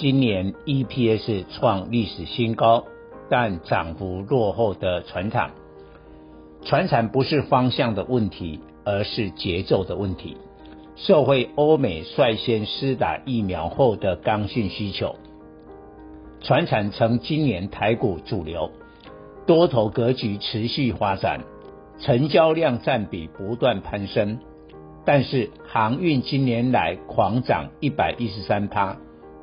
今年 EPS 创历史新高，但涨幅落后的船厂，船产不是方向的问题，而是节奏的问题。社会欧美率先施打疫苗后的刚性需求，船产成今年台股主流，多头格局持续发展，成交量占比不断攀升。但是航运今年来狂涨一百一十三趴，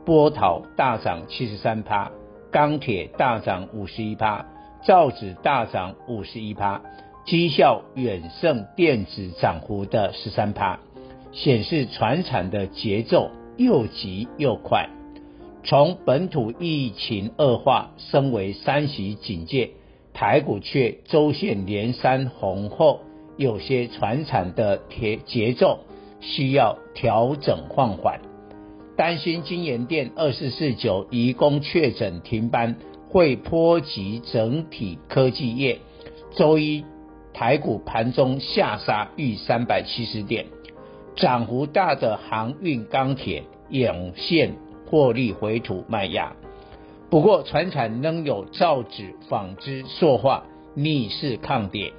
波涛大涨七十三趴，钢铁大涨五十一趴，造纸大涨五十一趴，绩效远胜电子涨幅的十三趴，显示传产的节奏又急又快。从本土疫情恶化升为三级警戒，台股却周线连三红后。有些传产的节节奏需要调整放缓，担心金元电二四四九移工确诊停班会波及整体科技业。周一台股盘中下杀逾三百七十点，涨幅大的航运、钢铁涌现获利回吐卖压。不过传产仍有造纸、纺织、塑化逆势抗跌。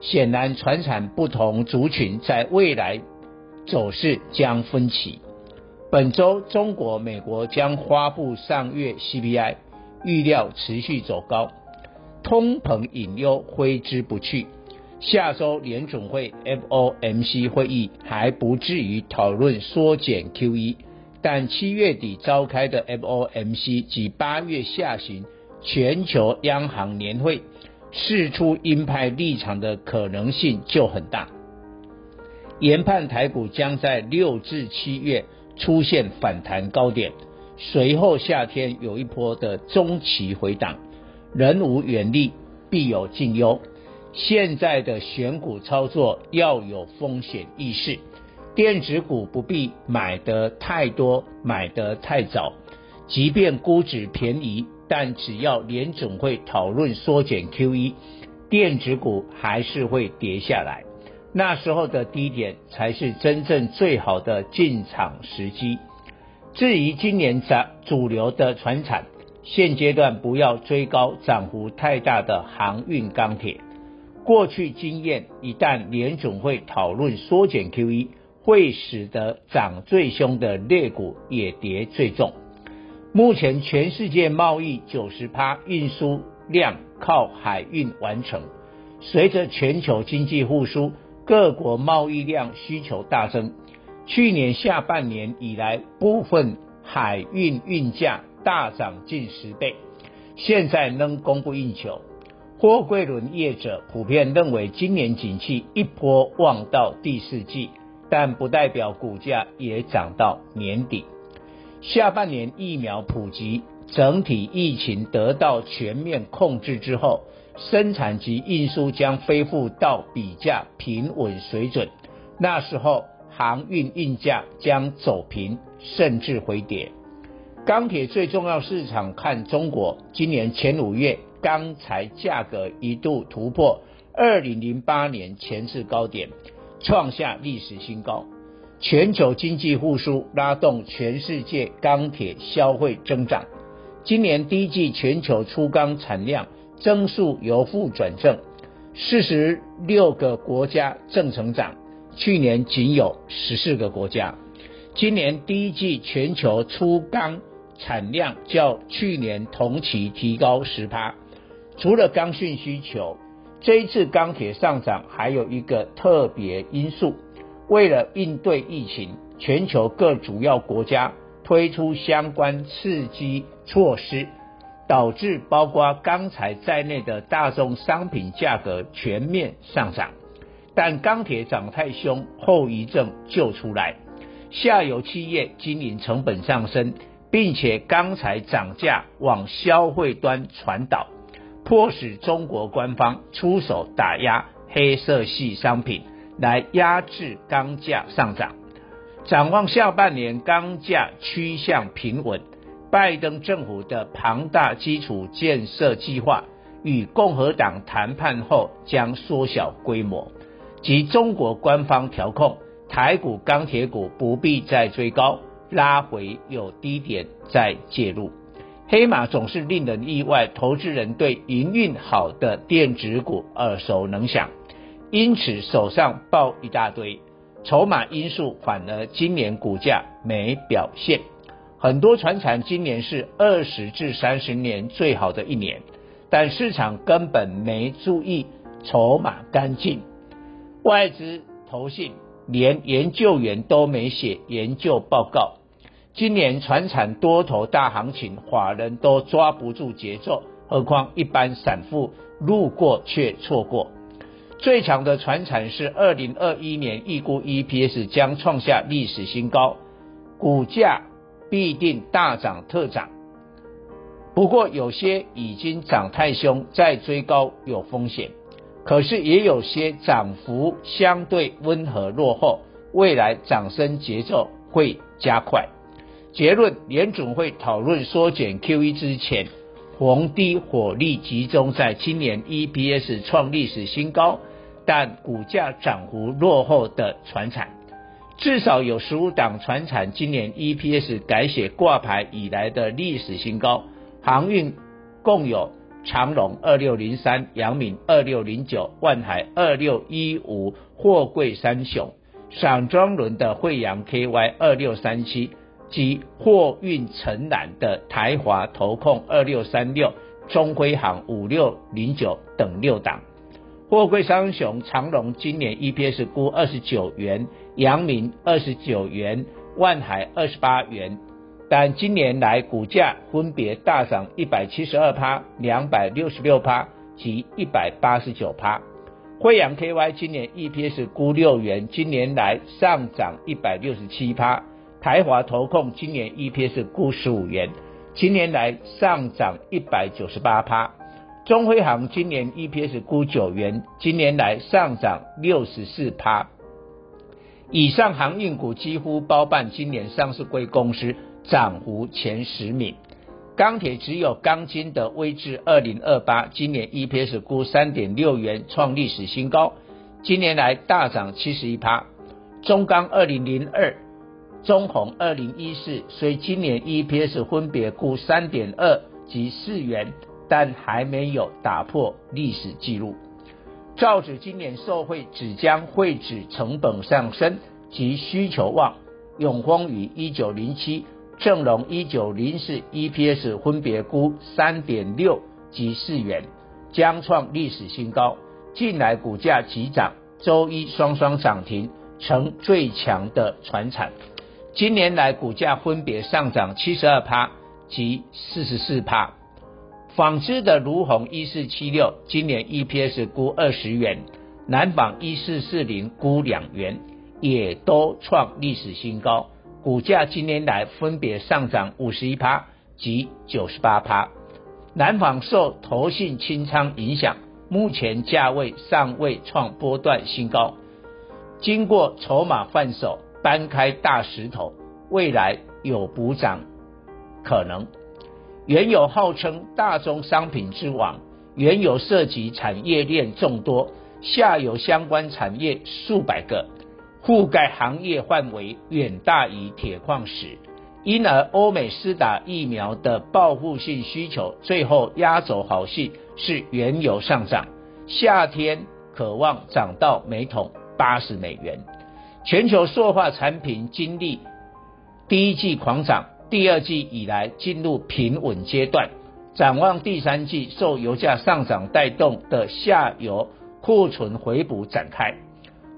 显然，传产不同族群在未来走势将分歧。本周，中国、美国将发布上月 CPI，预料持续走高，通膨隐忧挥之不去。下周联准会 FOMC 会议还不至于讨论缩减 QE，但七月底召开的 FOMC 及八月下旬全球央行年会。释出鹰派立场的可能性就很大，研判台股将在六至七月出现反弹高点，随后夏天有一波的中期回档。人无远虑，必有近忧。现在的选股操作要有风险意识，电子股不必买得太多，买得太早，即便估值便宜。但只要联总会讨论缩减 QE，电子股还是会跌下来。那时候的低点才是真正最好的进场时机。至于今年涨主流的船产，现阶段不要追高涨幅太大的航运、钢铁。过去经验，一旦联总会讨论缩减 QE，会使得涨最凶的类股也跌最重。目前全世界贸易九十趴运输量靠海运完成，随着全球经济复苏，各国贸易量需求大增。去年下半年以来，部分海运运价大涨近十倍，现在仍供不应求。货柜轮业者普遍认为，今年景气一波望到第四季，但不代表股价也涨到年底。下半年疫苗普及，整体疫情得到全面控制之后，生产及运输将恢复到比较平稳水准。那时候航运运价将走平，甚至回跌。钢铁最重要市场看中国，今年前五月钢材价格一度突破二零零八年前次高点，创下历史新高。全球经济复苏拉动全世界钢铁消费增长。今年第一季全球粗钢产量增速由负转正，四十六个国家正成长，去年仅有十四个国家。今年第一季全球粗钢产量较去年同期提高十趴。除了刚性需求，这一次钢铁上涨还有一个特别因素。为了应对疫情，全球各主要国家推出相关刺激措施，导致包括钢材在内的大宗商品价格全面上涨。但钢铁涨太凶，后遗症就出来，下游企业经营成本上升，并且钢材涨价往消费端传导，迫使中国官方出手打压黑色系商品，来压制钢价上涨。展望下半年，钢价趋向平稳。拜登政府的庞大基础建设计划与共和党谈判后将缩小规模，及中国官方调控。台股、钢铁股不必再追高，拉回有低点再介入。黑马总是令人意外，投资人对营运好的电子股耳熟能详，因此手上抱一大堆，筹码因素反而今年股价没表现。很多船产今年是二十至三十年最好的一年，但市场根本没注意筹码干净，外资投信。连研究员都没写研究报告。今年船产多头大行情，法人都抓不住节奏，何况一般散户路过却错过。最强的船产是二零二一年预估 EPS 将创下历史新高，股价必定大涨特涨。不过有些已经涨太凶，再追高有风险。可是也有些涨幅相对温和落后，未来涨升节奏会加快。结论：联准会讨论缩减 QE 之前，逢低火力集中在今年 EPS 创历史新高，但股价涨幅落后的船产，至少有十五档船产今年 EPS 改写挂牌以来的历史新高，航运共有。长荣二六零三、阳明二六零九、万海二六一五，货柜三雄；散装轮的惠阳 KY 二六三七及货运承揽的台华投控二六三六、中辉航五六零九等六档。货柜三雄长荣今年 EPS 估二十九元，阳明二十九元，万海二十八元。但今年来股价分别大涨一百七十二趴、两百六十六趴及一百八十九趴。惠阳 KY 今年 EPS 估六元，今年来上涨一百六十七趴。台华投控今年 EPS 估十五元，今年来上涨一百九十八趴。中辉航今年 EPS 估九元，今年来上涨六十四趴。以上航运股几乎包办今年上市贵公司。涨幅前十名，钢铁只有钢筋的威致二零二八，今年 EPS 估三点六元，创历史新高，今年来大涨七十一趴。中钢二零零二，中红二零一四，所以今年 EPS 分别估三点二及四元，但还没有打破历史记录。造纸今年受惠纸浆废纸成本上升及需求旺，永丰余一九零七。正隆一九零四 EPS 分别估三点六及四元，将创历史新高。近来股价急涨，周一双双涨停，成最强的船产。今年来股价分别上涨七十二趴及四十四趴。纺织的儒鸿一四七六，今年 EPS 估二十元，南纺一四四零估两元，也都创历史新高。股价今年来分别上涨五十一趴及九十八趴，南纺受投信清仓影响，目前价位尚未创波段新高。经过筹码换手，搬开大石头，未来有补涨可能。原油号称大宗商品之王，原油涉及产业链众多，下游相关产业数百个。覆盖行业范围远大于铁矿石，因而欧美施打疫苗的报复性需求，最后压轴好戏是原油上涨，夏天可望涨到每桶八十美元。全球塑化产品经历第一季狂涨，第二季以来进入平稳阶段，展望第三季受油价上涨带动的下游库存回补展开。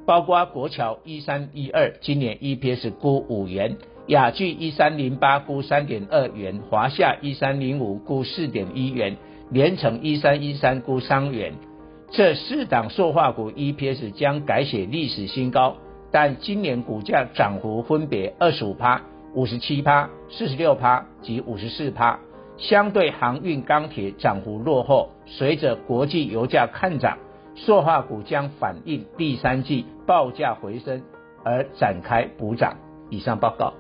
包括国桥一三一二，今年 EPS 估五元；亚聚一三零八估三点二元；华夏一三零五估四点一元；联成一三一三估三元。这四档塑化股 EPS 将改写历史新高，但今年股价涨幅分别二十五趴五十七趴、四十六趴及五十四趴。相对航运、钢铁涨幅落后，随着国际油价看涨，塑化股将反映第三季报价回升而展开补涨。以上报告。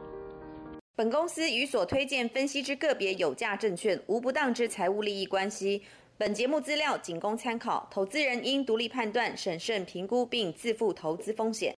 本公司与所推荐分析之个别有价证券无不当之财务利益关系。本节目资料仅供参考，投资人应独立判断、审慎评估并自负投资风险。